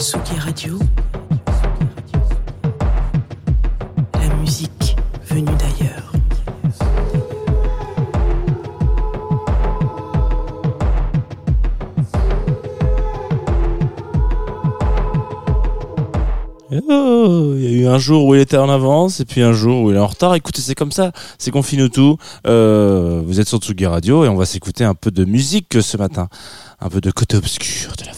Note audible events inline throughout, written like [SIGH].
Tsugi Radio. La musique venue d'ailleurs. Oh, il y a eu un jour où il était en avance et puis un jour où il est en retard. Écoutez, c'est comme ça, c'est qu'on finit tout. Euh, vous êtes sur Tsugi Radio et on va s'écouter un peu de musique ce matin, un peu de côté obscur de la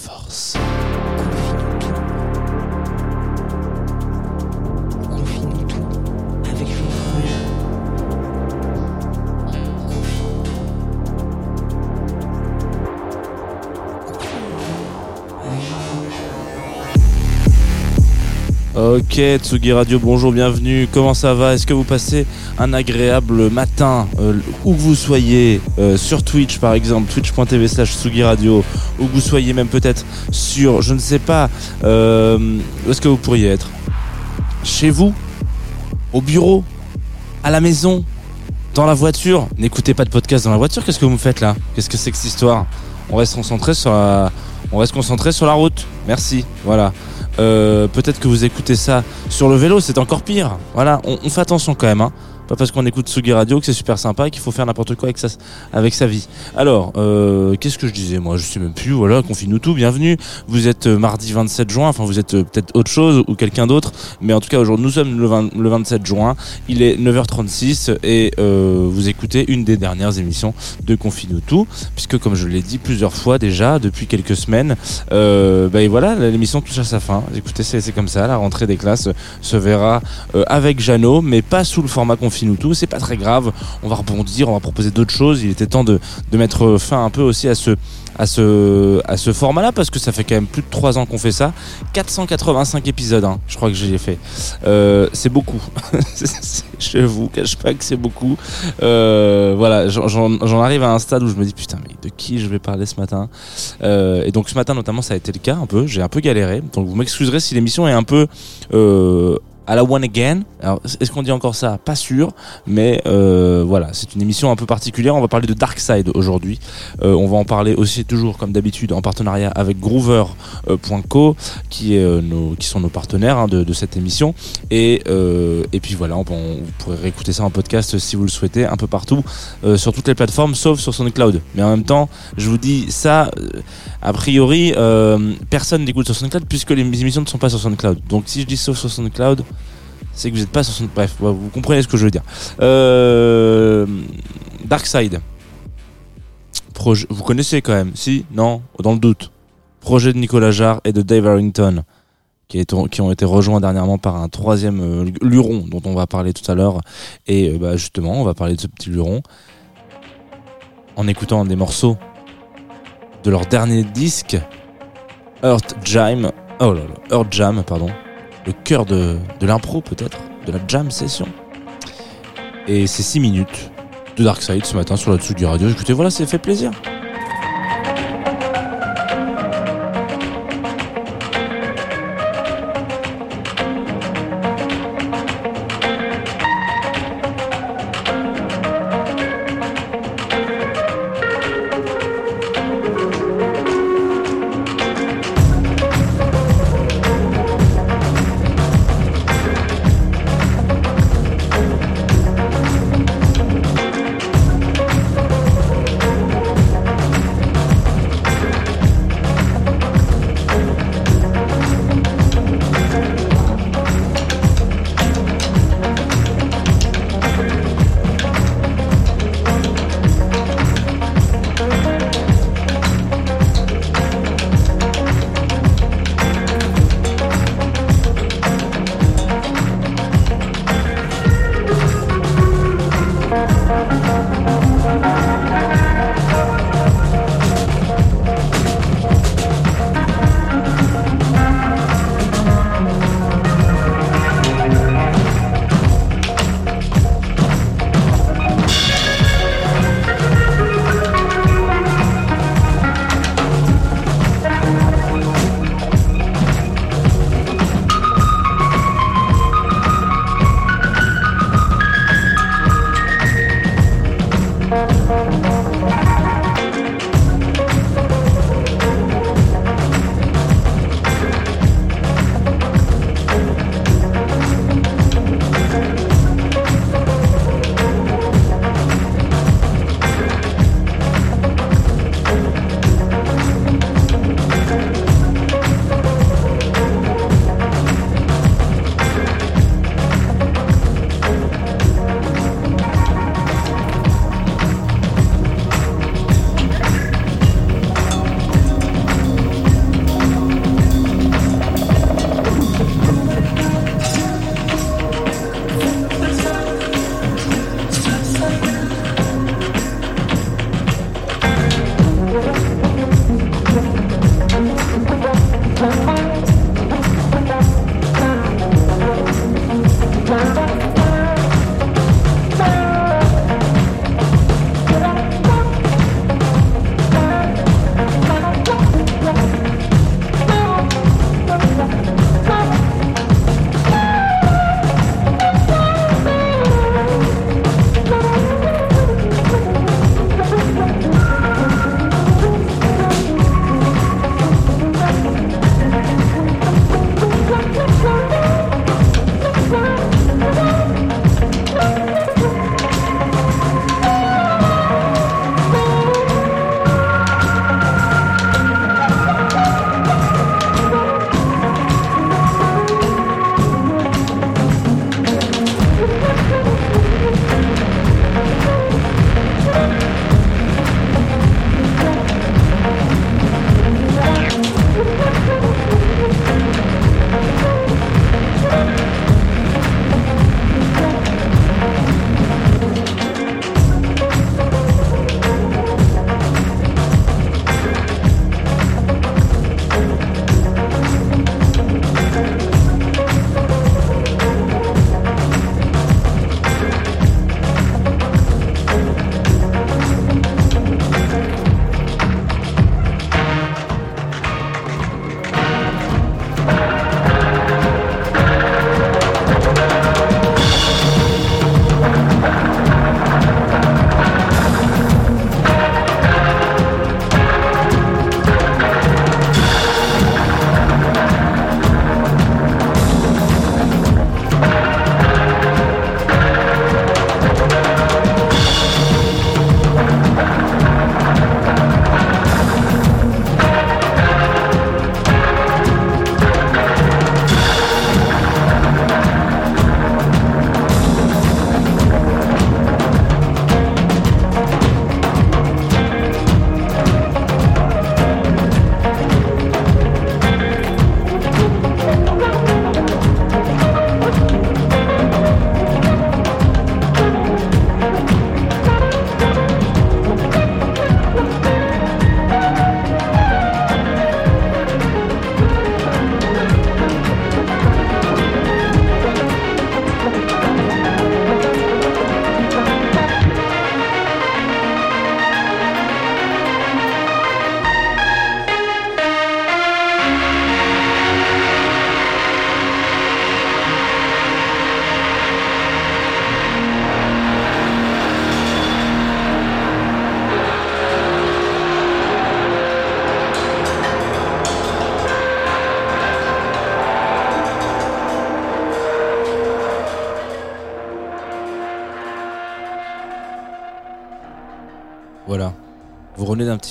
Ok, Tsugi Radio, bonjour, bienvenue. Comment ça va? Est-ce que vous passez un agréable matin euh, où que vous soyez euh, sur Twitch par exemple, twitch.tv slash Tsugi Radio, où que vous soyez même peut-être sur, je ne sais pas, euh, où est-ce que vous pourriez être? Chez vous? Au bureau? À la maison? Dans la voiture? N'écoutez pas de podcast dans la voiture, qu'est-ce que vous me faites là? Qu'est-ce que c'est que cette histoire? On reste concentré sur. On reste concentré sur la route. Merci. Voilà. Euh, peut-être que vous écoutez ça sur le vélo, c'est encore pire. Voilà, on, fait attention quand même. Hein. Parce qu'on écoute Sugi Radio que c'est super sympa et qu'il faut faire n'importe quoi avec sa, avec sa vie. Alors, euh, qu'est-ce que je disais moi? Je sais même plus. Voilà, confine-nous tout. Bienvenue. Vous êtes euh, mardi 27 juin. Enfin, vous êtes euh, peut-être autre chose ou quelqu'un d'autre. Mais en tout cas, aujourd'hui, nous sommes le, 20 le 27 juin. Il est 9h36 et vous écoutez une des dernières émissions de Confine-nous tout, puisque comme je l'ai dit plusieurs fois déjà depuis quelques semaines, bah, voilà, l'émission touche à sa fin. Écoutez, c'est comme ça. La rentrée des classes se verra avec Jeannot, mais pas sous le format confine ou tout. C'est pas très grave. On va rebondir, on va proposer d'autres choses. Il était temps de, de mettre fin un peu aussi à ce à ce à ce format-là parce que ça fait quand même plus de 3 ans qu'on fait ça. 485 épisodes, hein, je crois que j'ai fait. Euh, c'est beaucoup. [LAUGHS] je vous cache pas que c'est beaucoup. Euh, voilà, j'en- arrive à un stade où je me dis putain mais de qui je vais parler ce matin? Euh, et donc ce matin notamment ça a été le cas un peu. J'ai un peu galéré. Donc vous m'excuserez si l'émission est un peu à la one again. Alors, est-ce qu'on dit encore ça? Pas sûr, mais euh, voilà, c'est une émission un peu particulière. On va parler de Dark Side aujourd'hui. Euh, on va en parler aussi toujours comme d'habitude en partenariat avec Groover.co qui est euh, nos, qui sont nos partenaires hein, de, de cette émission. Et euh, et puis voilà, on, on- vous pourrez réécouter ça en podcast si vous le souhaitez un peu partout euh, sur toutes les plateformes sauf sur SoundCloud. Mais en même temps, je vous dis ça. euh, a priori, euh, personne n'écoute sur SoundCloud puisque les émissions ne sont pas sur SoundCloud. Donc si je dis sauf sur SoundCloud, c'est que vous n'êtes pas sur SoundCloud. Bref, vous comprenez ce que je veux dire. Euh, Darkside. Projet, vous connaissez quand même Si? Non? Dans le doute. Projet de Nicolas Jarre et de Dave Harrington. Qui ont été rejoints dernièrement par un troisième euh, luron dont on va parler tout à l'heure. Et euh, bah, justement, on va parler de ce petit luron en écoutant des morceaux de leur dernier disque, Earth Jam. Oh là là, Earth Jam, pardon. Le cœur de, l'impro, peut-être, de la jam session. Et c'est 6 minutes de Darkside ce matin sur la Tsugi Radio. Écoutez, voilà, c'est fait plaisir.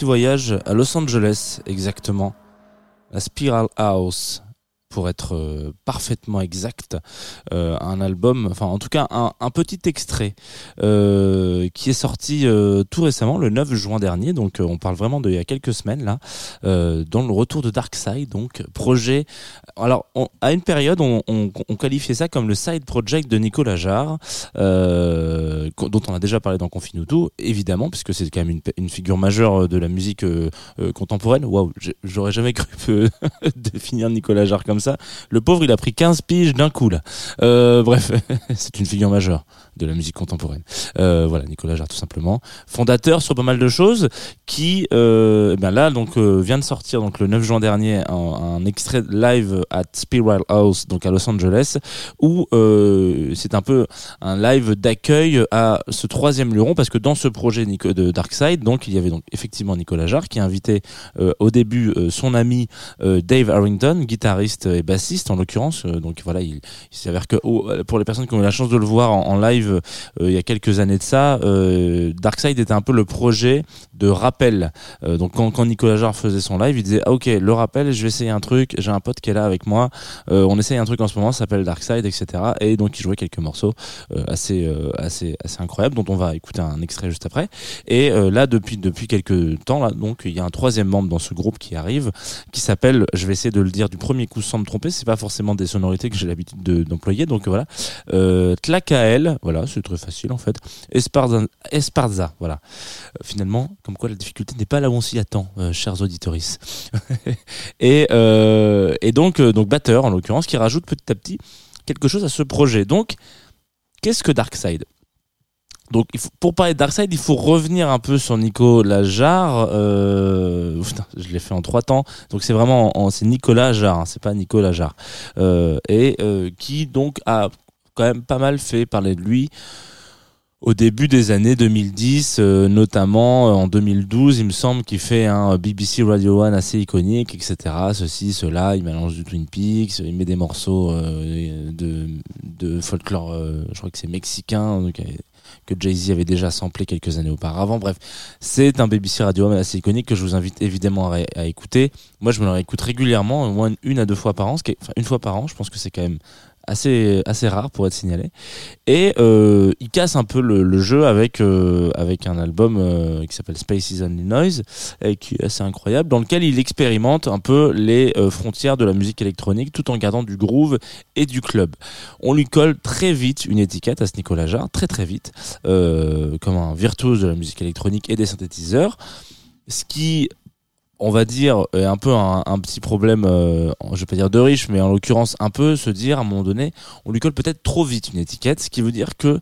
Voyage à Los Angeles, exactement. La Spiral House, pour être euh, parfaitement exact, euh, un album, enfin en tout cas un, petit extrait euh, qui est sorti tout récemment, le 9 juin dernier, donc on parle vraiment d'il y a quelques semaines là, dans le retour de Darkseid, donc projet. Alors à une période, on, qualifiait ça comme le side project de Nicolas Jarre, dont on a déjà parlé dans Confinuto, évidemment, puisque c'est quand même une, une figure majeure de la musique contemporaine. Waouh, j'aurais jamais cru [LAUGHS] définir Nicolas Jarre comme Le pauvre, il a pris 15 piges d'un coup là. Euh, bref, [LAUGHS] c'est une figure majeure de la musique contemporaine. Euh, voilà, Nicolas Jarre tout simplement, fondateur sur pas mal de choses, qui, ben là donc euh, vient de sortir donc le 9 juin dernier un, extrait live at Spiral House donc à Los Angeles où c'est un peu un live d'accueil à ce troisième luron parce que dans ce projet de Darkside donc il y avait donc effectivement Nicolas Jarre qui euh, au début son ami Dave Harrington guitariste et bassiste en l'occurrence donc voilà il, s'avère que pour les personnes qui ont eu la chance de le voir en live euh, il y a quelques années de ça euh, Darkside était un peu le projet de rappel. Euh, donc quand, Nicolas Jarre faisait son live il disait ah, ok le rappel je vais essayer un truc j'ai un pote qui est là avec moi on essaye un truc en ce moment ça s'appelle Darkside etc et donc il jouait quelques morceaux assez assez assez incroyables dont on va écouter un extrait juste après. Et là depuis depuis quelques temps là donc il y a un troisième membre dans ce groupe qui arrive qui s'appelle je vais essayer de le dire du premier coup sans me tromper c'est pas forcément des sonorités que j'ai l'habitude de- d'employer donc voilà. Euh, Tlacael voilà c'est très facile en fait Esparza, Esparza voilà Euh, finalement comme quoi la difficulté n'est pas là où on s'y attend euh, chers auditoris [LAUGHS] et euh, et donc donc batteur en l'occurrence qui rajoute petit à petit quelque chose à ce projet donc qu'est-ce que Darkside? Donc, pour parler de Darkseid, il faut revenir un peu sur Nico Lajar. Euh, putain, je l'ai fait en trois temps. Donc, c'est vraiment, en- c'est Nicolas Jarre, hein, c'est pas Nico Lajar. Euh, et qui donc a quand même pas mal fait parler de lui au début des années 2010, euh, notamment euh, en 2012, il me semble qu'il fait un BBC Radio One assez iconique, etc. Ceci, cela, il mélange du Twin Peaks, il met des morceaux euh, de, folklore, je crois que c'est mexicain, que Jay-Z avait déjà samplé quelques années auparavant. Bref, c'est un BBC Radio One assez iconique que je vous invite évidemment à, écouter. Moi, je me le réécoute régulièrement, au moins une à deux fois par an, enfin une fois par an, je pense que c'est quand même assez assez rare pour être signalé. Et euh, il casse un peu le, jeu avec euh, avec un album euh, qui s'appelle Space is Only Noise qui est assez incroyable dans lequel il expérimente un peu les frontières de la musique électronique tout en gardant du groove et du club. On lui colle très vite une étiquette à ce Nicolas Jarre très très vite comme un virtuose de la musique électronique et des synthétiseurs ce qui on va dire est un peu un, petit problème euh, je vais pas dire de riche mais en l'occurrence un peu se dire à un moment donné on lui colle peut-être trop vite une étiquette ce qui veut dire que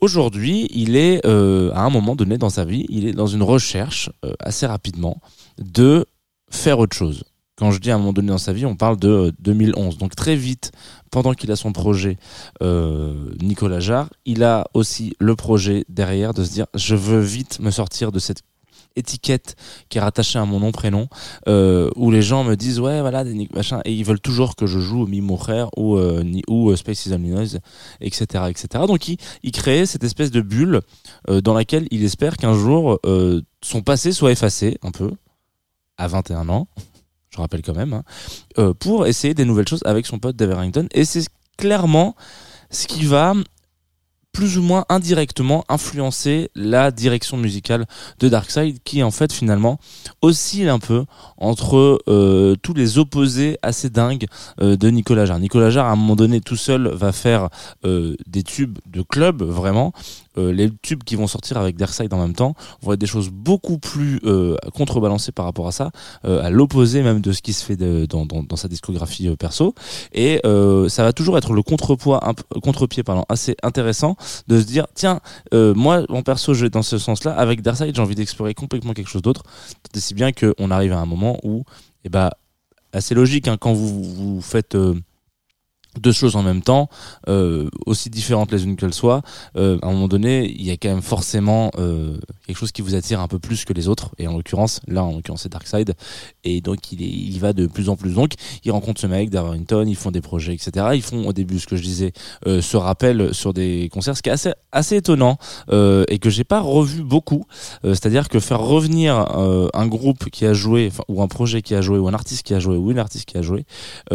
aujourd'hui il est euh, à un moment donné dans sa vie il est dans une recherche euh, assez rapidement de faire autre chose quand je dis à un moment donné dans sa vie, on parle de euh, 2011. Donc très vite, pendant qu'il a son projet euh, Nicolas Jarre, il a aussi le projet derrière de se dire je veux vite me sortir de cette étiquette qui est rattachée à mon nom prénom euh, où les gens me disent ouais voilà des machin et ils veulent toujours que je joue Mi Mujer ou euh, ou euh, Space is Noise etc etc donc il, il crée cette espèce de bulle euh, dans laquelle il espère qu'un jour son passé soit effacé un peu à 21 ans [LAUGHS] je rappelle quand même hein, pour essayer des nouvelles choses avec son pote Dave et c'est clairement ce qui va plus ou moins indirectement influencer la direction musicale de Darkseid qui en fait finalement oscille un peu entre euh, tous les opposés assez dingues euh, de Nicolas Jarre. Nicolas Jarre à un moment donné tout seul va faire euh, des tubes de club vraiment euh, les tubes qui vont sortir avec Darkseid en même temps vont être des choses beaucoup plus euh, contrebalancées par rapport à ça euh, à l'opposé même de ce qui se fait dans, sa discographie perso. Et ça va toujours être le contrepoids contre-pied pardon assez intéressant de se dire tiens moi en perso je vais dans ce sens là avec Darkseid j'ai envie d'explorer complètement quelque chose d'autre. Et si bien qu'on arrive à un moment où eh ben assez logique hein, quand vous vous faites deux choses en même temps, euh, aussi différentes les unes qu'elles soient, euh, à un moment donné, il y a quand même forcément euh, quelque chose qui vous attire un peu plus que les autres. Et en l'occurrence, là, en l'occurrence, c'est Darkseid. Et donc, il, est, il va de plus en plus. Donc, il rencontre ce mec d'Arrington, ils font des projets, etc. Ils font au début, ce que je disais, euh, ce rappel sur des concerts, ce qui est assez, assez étonnant euh, et que j'ai pas revu beaucoup. Euh, C'est-à-dire que faire revenir un groupe qui a joué, ou un projet qui a joué, ou un artiste qui a joué, ou une artiste qui a joué,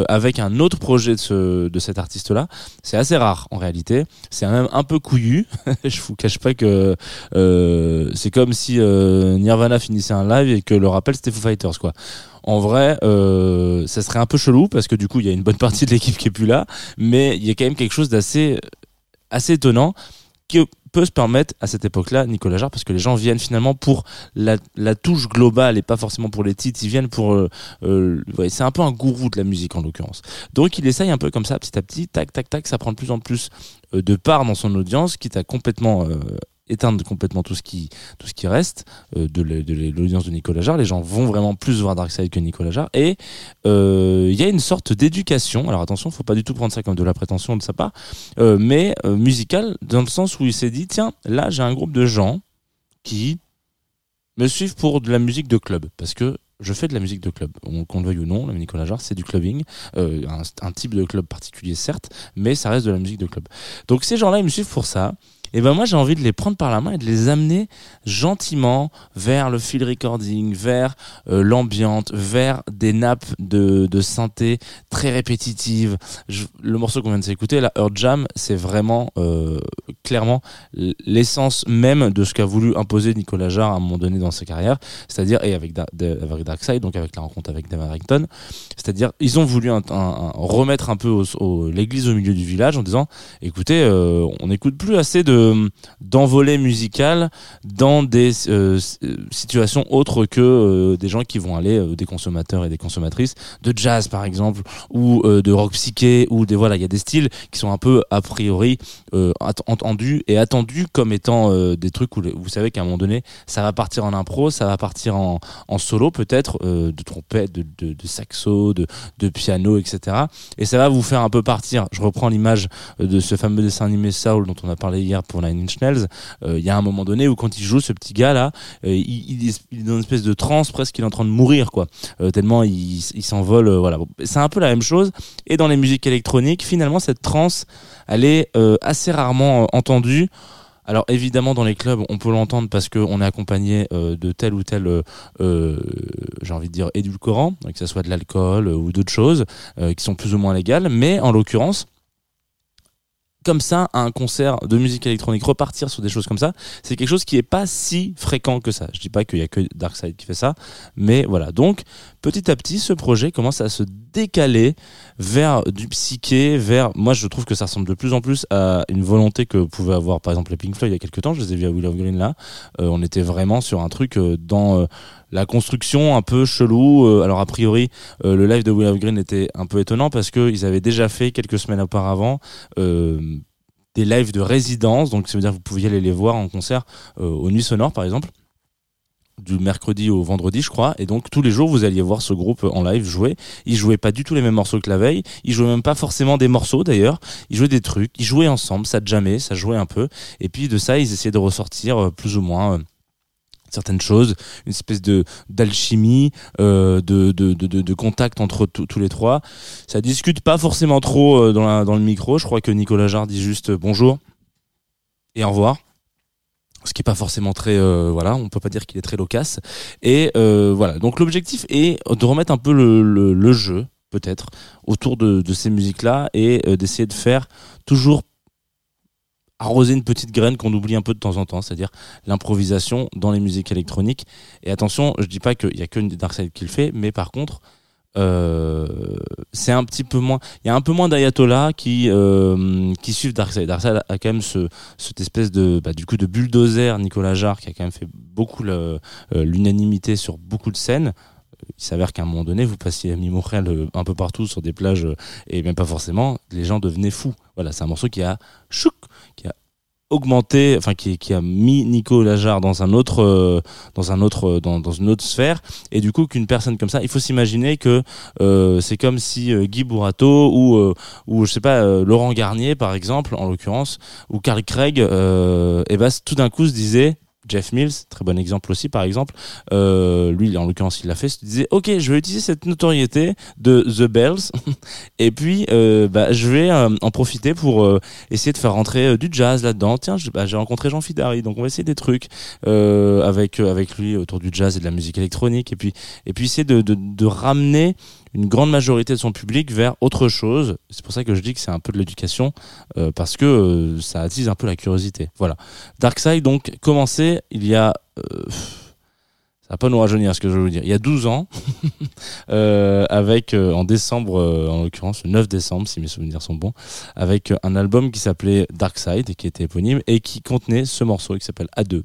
avec un autre projet de, ce, de cet artiste-là, c'est assez rare en réalité. C'est même un peu couillu. [LAUGHS] je vous cache pas que euh, c'est comme si euh, Nirvana finissait un live et que le rappel c'était Foo Fighters quoi. En vrai, euh, ça serait un peu chelou parce que du coup il y a une bonne partie de l'équipe qui est plus là, mais il y a quand même quelque chose d'assez assez étonnant qui peut se permettre à cette époque-là Nicolas Jarre parce que les gens viennent finalement pour la, touche globale et pas forcément pour les titres ils viennent pour euh, euh, c'est un peu un gourou de la musique en l'occurrence. Donc il essaye un peu comme ça petit à petit tac tac tac ça prend de plus en plus euh, de part dans son audience quitte à complètement euh, éteindre complètement tout ce qui tout ce qui reste euh, de l'audience de Nicolas Jarre. Les gens vont vraiment plus voir Darkseid que Nicolas Jarre. Et euh, il y a une sorte d'éducation. Alors attention faut pas du tout prendre ça comme de la prétention de sa part euh, mais euh, musical dans le sens où il s'est dit tiens là j'ai un groupe de gens qui me suivent pour de la musique de club. Parce que je fais de la musique de club, On- qu'on le veuille ou non, Nicolas Jarre, c'est du clubbing, un, un type de club particulier certes, mais ça reste de la musique de club. Donc ces gens-là, ils me suivent pour ça, et ben moi j'ai envie de les prendre par la main et de les amener gentiment vers le field recording, vers euh, l'ambiante, vers des nappes de, de synthé très répétitives. Le morceau qu'on vient de s'écouter, la Earth Jam, c'est vraiment euh, clairement l'essence même de ce qu'a voulu imposer Nicolas Jarre à un moment donné dans sa carrière, c'est-à-dire et avec, avec Darkseid, donc avec la rencontre avec Dave Harrington, c'est-à-dire ils ont voulu remettre un peu l'église au milieu du village en disant écoutez, euh, on n'écoute plus assez de d'envolées musicales dans des euh, situations autres que euh, des gens qui vont aller, euh, des consommateurs et des consommatrices, de jazz par exemple, ou de rock psyché, ou des voilà, il y a des styles qui sont un peu a priori entendus et attendus comme étant des trucs où vous savez qu'à un moment donné, ça va partir en impro, ça va partir en, solo peut-être, de trompette, de, de, de saxo, de, de piano, etc. Et ça va vous faire un peu partir. Je reprends l'image de ce fameux dessin animé Soul dont on a parlé hier pour Nine Inch Nails. Euh, Il y a un moment donné où quand il joue ce petit gars là, euh, il, est- dans une espèce de transe presque, il est en train de mourir quoi. Euh, tellement il, s'envole. voilà, c'est un peu la même chose. Et dans les musiques électroniques, finalement cette transe, elle est assez rarement entendue. Alors évidemment dans les clubs on peut l'entendre parce qu'on est accompagné de tel ou tel j'ai envie de dire édulcorant, que ce soit de l'alcool ou d'autres choses qui sont plus ou moins légales, mais en l'occurrence comme ça un concert de musique électronique repartir sur des choses comme ça c'est quelque chose qui est pas si fréquent que ça. Je dis pas qu'il y a que Darkseid qui fait ça mais voilà. Donc petit à petit ce projet commence à se décaler vers du psyché vers moi je trouve que ça ressemble de plus en plus à une volonté que pouvaient avoir par exemple les Pink Floyd il y a quelques temps. Je les ai vus à Willow Green là. Euh, on était vraiment sur un truc euh, dans euh, la construction un peu chelou. Alors a priori le live de Willow Green était un peu étonnant parce que ils avaient déjà fait quelques semaines auparavant des lives de résidence. Donc ça veut dire que vous pouviez aller les voir en concert euh, aux Nuits Sonores par exemple du mercredi au vendredi je crois. Et donc tous les jours vous alliez voir ce groupe en live jouer. Ils jouaient pas du tout les mêmes morceaux que la veille. Ils jouaient même pas forcément des morceaux d'ailleurs. Ils jouaient des trucs. Ils jouaient ensemble. Ça jamais ça jouait un peu. Et puis de ça ils essayaient de ressortir euh, plus ou moins euh, certaines choses, une espèce de d'alchimie, euh, de, de, de, contact entre tous les trois. Ça discute pas forcément trop dans, dans le micro. Je crois que Nicolas Jarre dit juste bonjour et au revoir. Ce qui est pas forcément très, euh, voilà, on peut pas dire qu'il est très loquace. Et euh, voilà, donc l'objectif est de remettre un peu le, le, jeu, peut-être, autour de, ces musiques-là et euh, d'essayer de faire toujours arroser une petite graine qu'on oublie un peu de temps en temps, c'est-à-dire l'improvisation dans les musiques électroniques. Et attention, je dis pas qu'il y a que Darkseid qui le fait, mais par contre, euh, c'est un petit peu moins. Il y a un peu moins d'ayatollahs qui euh, qui suivent Darkseid. Darkseid a quand même ce cette espèce de bah, du coup de bulldozer Nicolas Jarre qui a quand même fait beaucoup euh, l'unanimité sur beaucoup de scènes. Il s'avère qu'à un moment donné, vous passiez à euh, un peu partout sur des plages et même pas forcément, les gens devenaient fous. Voilà, c'est un morceau qui a chouk, qui a augmenté, enfin qui, qui a mis Nico Lajard dans un autre, euh, dans un autre, dans, dans une autre sphère, et du coup qu'une personne comme ça, il faut s'imaginer que euh, c'est comme si euh, Guy Bourrato ou euh, ou je sais pas euh, Laurent Garnier par exemple, en l'occurrence, ou Carl Craig, euh, et bah tout d'un coup se disait Jeff Mills, très bon exemple aussi par exemple, euh, lui en l'occurrence il l'a fait, se disait ok je vais utiliser cette notoriété de The Bells. [LAUGHS] Et puis euh, bah, je vais euh, en profiter pour essayer de faire rentrer du jazz là-dedans. Tiens bah, j'ai rencontré Jean Fidari donc on va essayer des trucs avec avec lui autour du jazz et de la musique électronique. Et puis et puis essayer de, de ramener une grande majorité de son public vers autre chose. C'est pour ça que je dis que c'est un peu de l'éducation euh, parce que euh, ça attise un peu la curiosité. Voilà. Darkseid donc commencé il y a euh, ça va pas nous rajeunir ce que je veux vous dire. Il y a 12 ans, [LAUGHS] euh, avec en décembre, en l'occurrence le 9 décembre, si mes souvenirs sont bons, avec un album qui s'appelait Darkside et qui était éponyme et qui contenait ce morceau qui s'appelle A2.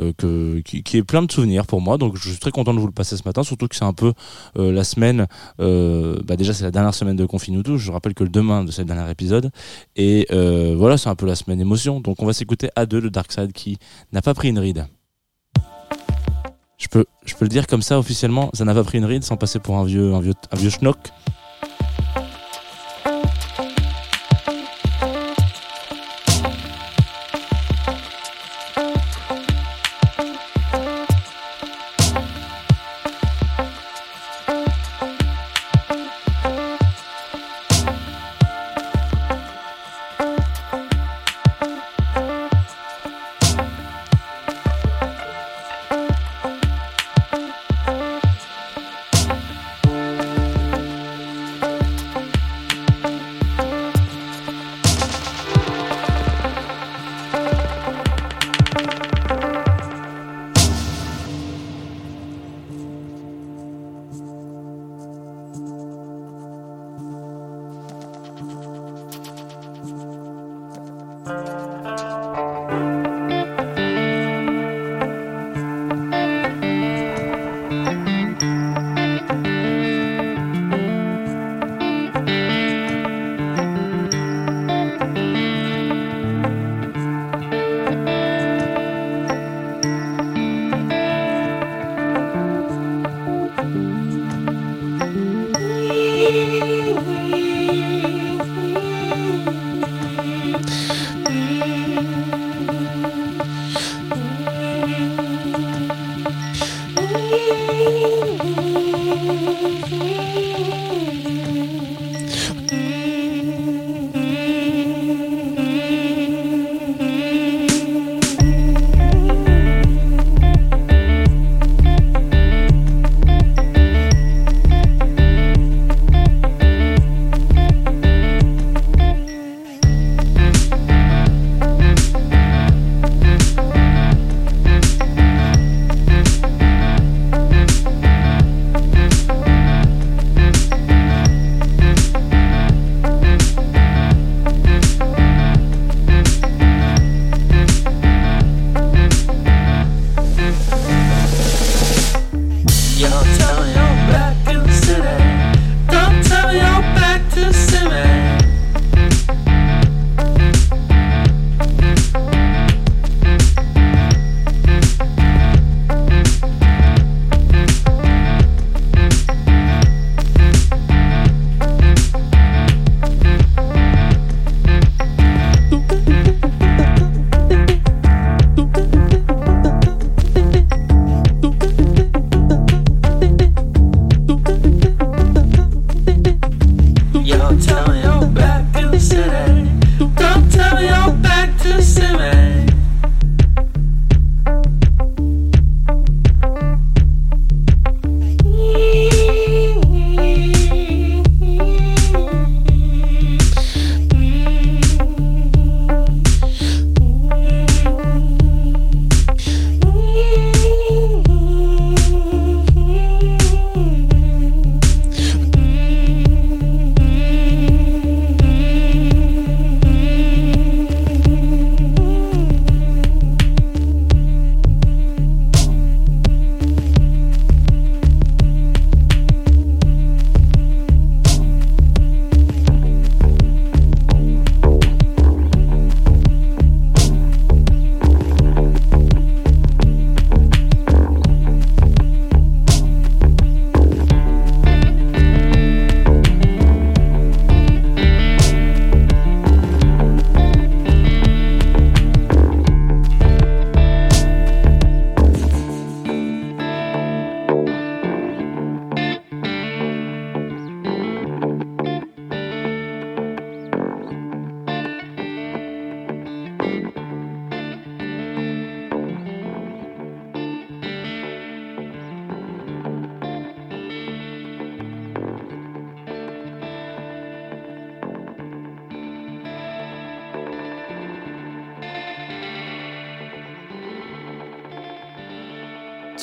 Euh, qui, est plein de souvenirs pour moi. Donc je suis très content de vous le passer ce matin surtout que c'est un peu euh, la semaine euh, bah déjà c'est la dernière semaine de Confine tout je rappelle que le demain de ce dernier épisode. Et voilà c'est un peu la semaine émotion. Donc on va s'écouter A2 le Darkside qui n'a pas pris une ride. Je peux, je peux le dire comme ça officiellement, ça n'a pas pris une ride sans passer pour un vieux, un vieux, un vieux schnock.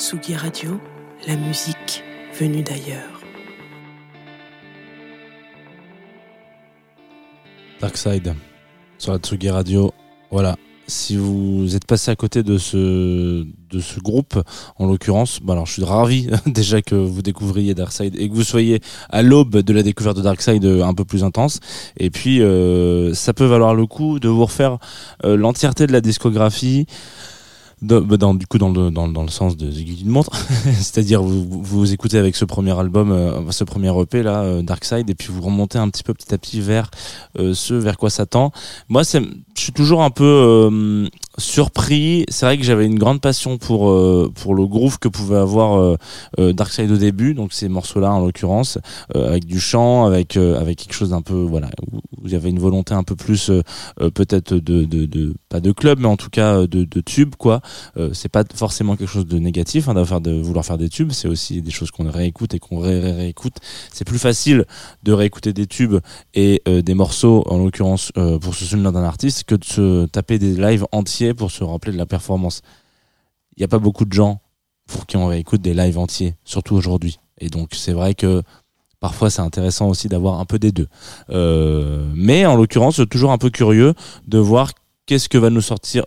Tsugi la musique venue d'ailleurs. Darkside sur la Tsugi Radio. Voilà. Si vous êtes passé à côté de ce, de ce groupe, en l'occurrence, bah alors je suis ravi [LAUGHS] déjà que vous découvriez Darkside et que vous soyez à l'aube de la découverte de Darkside euh, un peu plus intense. Et puis, euh, ça peut valoir le coup de vous refaire euh, l'entièreté de la discographie. De- bah, dans, du coup dans le, dans, dans le sens de Ziggy d'une montre. [LAUGHS] C'est-à-dire vous, vous écoutez avec ce premier album euh, ce premier EP là euh, Darkside et puis vous remontez un petit peu petit à petit vers euh, ce vers quoi ça tend moi je suis toujours un peu euh, surpris. C'est vrai que j'avais une grande passion pour euh, pour le groove que pouvait avoir euh, euh, Darkside au début donc ces morceaux là en l'occurrence euh, avec du chant avec euh, avec quelque chose d'un peu voilà où il y avait une volonté un peu plus peut-être de, de, pas de club mais en tout cas de, de tube quoi. C'est pas forcément quelque chose de négatif hein, d'avoir de vouloir faire des tubes c'est aussi des choses qu'on réécoute et qu'on ré- ré- réécoute. C'est plus facile de réécouter des tubes et des morceaux en l'occurrence pour se souvenir d'un artiste que de se taper des lives entiers pour se rappeler de la performance il n'y a pas beaucoup de gens pour qui on réécoute des lives entiers surtout aujourd'hui et donc c'est vrai que Parfois, c'est intéressant aussi d'avoir un peu des deux. Euh, mais en l'occurrence, toujours un peu curieux de voir qu'est-ce que va nous sortir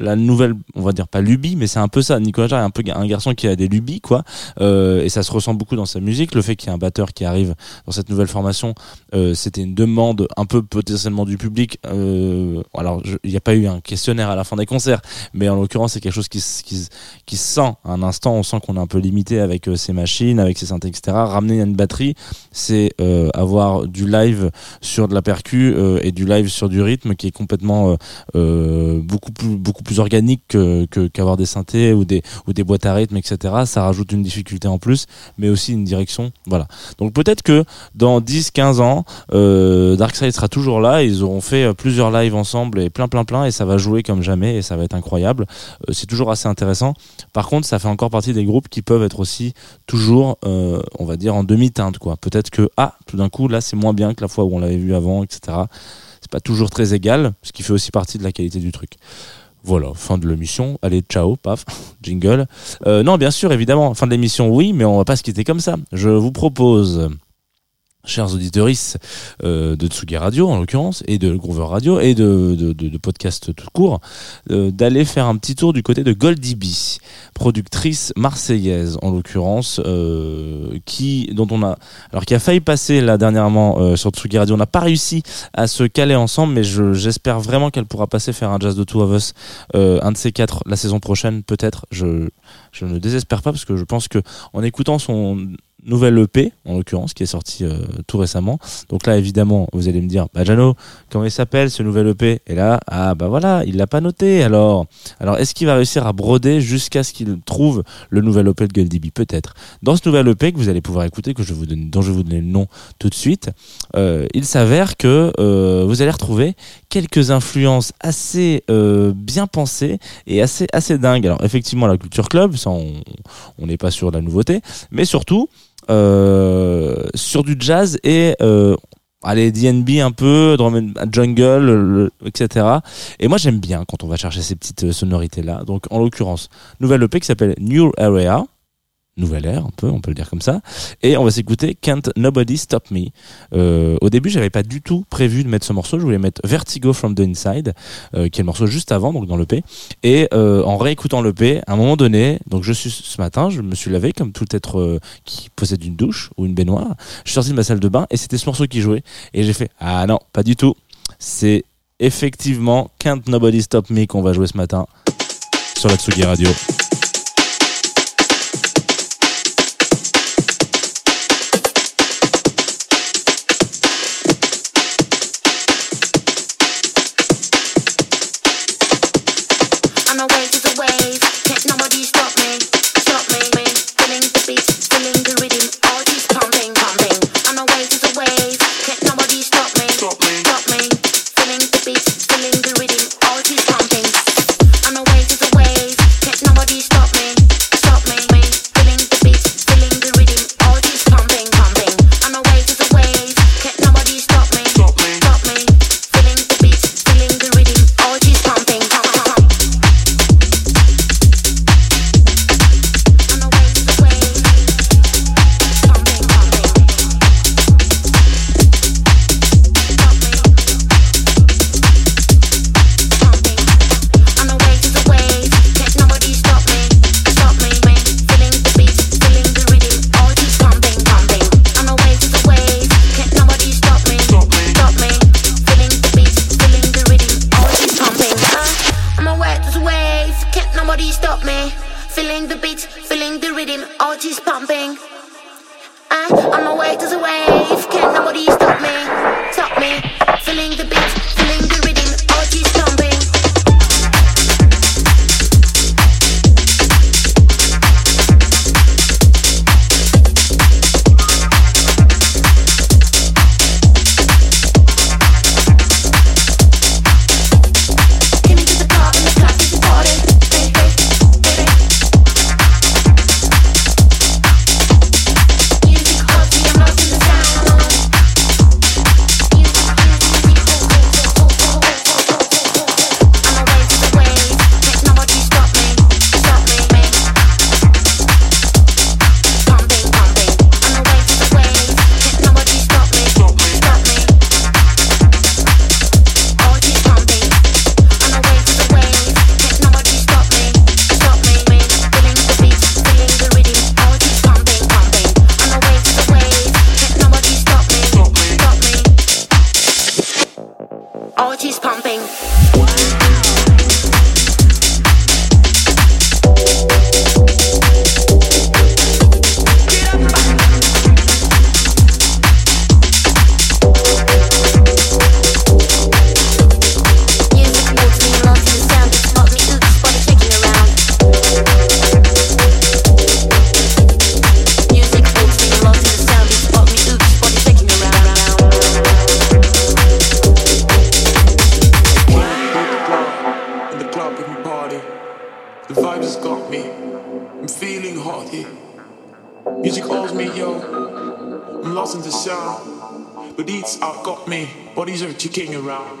la nouvelle, on va dire pas lubie, mais c'est un peu ça. Nicolas Jarre est un peu un garçon qui a des lubies, quoi. Euh, et ça se ressent beaucoup dans sa musique. Le fait qu'il y ait un batteur qui arrive dans cette nouvelle formation, euh, c'était une demande un peu potentiellement du public. Euh, alors, il n'y a pas eu un questionnaire à la fin des concerts, mais en l'occurrence, c'est quelque chose qui, qui, qui se sent. À un instant, on sent qu'on est un peu limité avec euh, ses machines, avec ses synthés, etc. Ramener une batterie, c'est euh, avoir du live sur de la percu euh, et du live sur du rythme qui est complètement beaucoup plus beaucoup plus organique que qu'avoir des synthés ou des ou des boîtes à rythme etc ça rajoute une difficulté en plus mais aussi une direction voilà. Donc peut-être que dans 10 15 ans euh, Darkseid sera toujours là. Ils auront fait euh, plusieurs lives ensemble et plein plein plein et ça va jouer comme jamais et ça va être incroyable. Euh, c'est toujours assez intéressant. Par contre ça fait encore partie des groupes qui peuvent être aussi toujours euh, on va dire en demi-teinte quoi. Peut-être que ah tout d'un coup là c'est moins bien que la fois où on l'avait vu avant etc c'est pas toujours très égal, ce qui fait aussi partie de la qualité du truc. Voilà, fin de l'émission. Allez, ciao, paf, [LAUGHS] jingle. Euh, non, bien sûr, évidemment, fin de l'émission, oui, mais on va pas se quitter comme ça. Je vous propose, chers auditeurs euh, de Tsugi Radio, en l'occurrence, et de Groover Radio, et de, de, de, podcast tout court, euh, d'aller faire un petit tour du côté de Goldie B, productrice marseillaise, en l'occurrence, euh, qui, dont on a, alors qui a failli passer là dernièrement euh, sur Tsugi Radio. On n'a pas réussi à se caler ensemble, mais je- j'espère vraiment qu'elle pourra passer faire un jazz de Two of Us, euh, un de ces quatre la saison prochaine, peut-être. Je, je ne désespère pas parce que je pense que en écoutant son nouvelle EP, en l'occurrence, qui est sorti euh, tout récemment. Donc là, évidemment, vous allez me dire, bah Jano, comment il s'appelle ce nouvel EP Et là, ah bah voilà, il l'a pas noté. Alors, alors est-ce qu'il va réussir à broder jusqu'à ce qu'il trouve le nouvel EP de Goldie B Peut-être. Dans ce nouvel EP que vous allez pouvoir écouter, que je vous donne, dont je vais vous donner le nom tout de suite, euh, il s'avère que euh, vous allez retrouver quelques influences assez bien pensées et assez assez dingues. Alors effectivement la culture club, ça on n'est pas sur la nouveauté, mais surtout sur du jazz et euh, allez DNB un peu, drum and- jungle, le- etc. Et moi j'aime bien quand on va chercher ces petites sonorités là. Donc en l'occurrence nouvelle EP qui s'appelle New Area. Nouvelle ère, un peu, on peut le dire comme ça. Et on va s'écouter Can't Nobody Stop Me. Euh, au début, j'avais pas du tout prévu de mettre ce morceau. Je voulais mettre Vertigo from the Inside, euh, qui est le morceau juste avant, donc dans l'EP. Et euh, en réécoutant l'EP, à un moment donné, donc je suis ce matin, je me suis lavé comme tout être euh, qui possède une douche ou une baignoire. Je suis sorti de ma salle de bain et c'était ce morceau qui jouait. Et j'ai fait ah non, pas du tout. C'est effectivement Can't Nobody Stop Me qu'on va jouer ce matin sur la Tsugi Radio. me. I'm feeling hot here. Music calls me, yo. I'm lost in the sound. But it's out got me. Bodies are ticking around.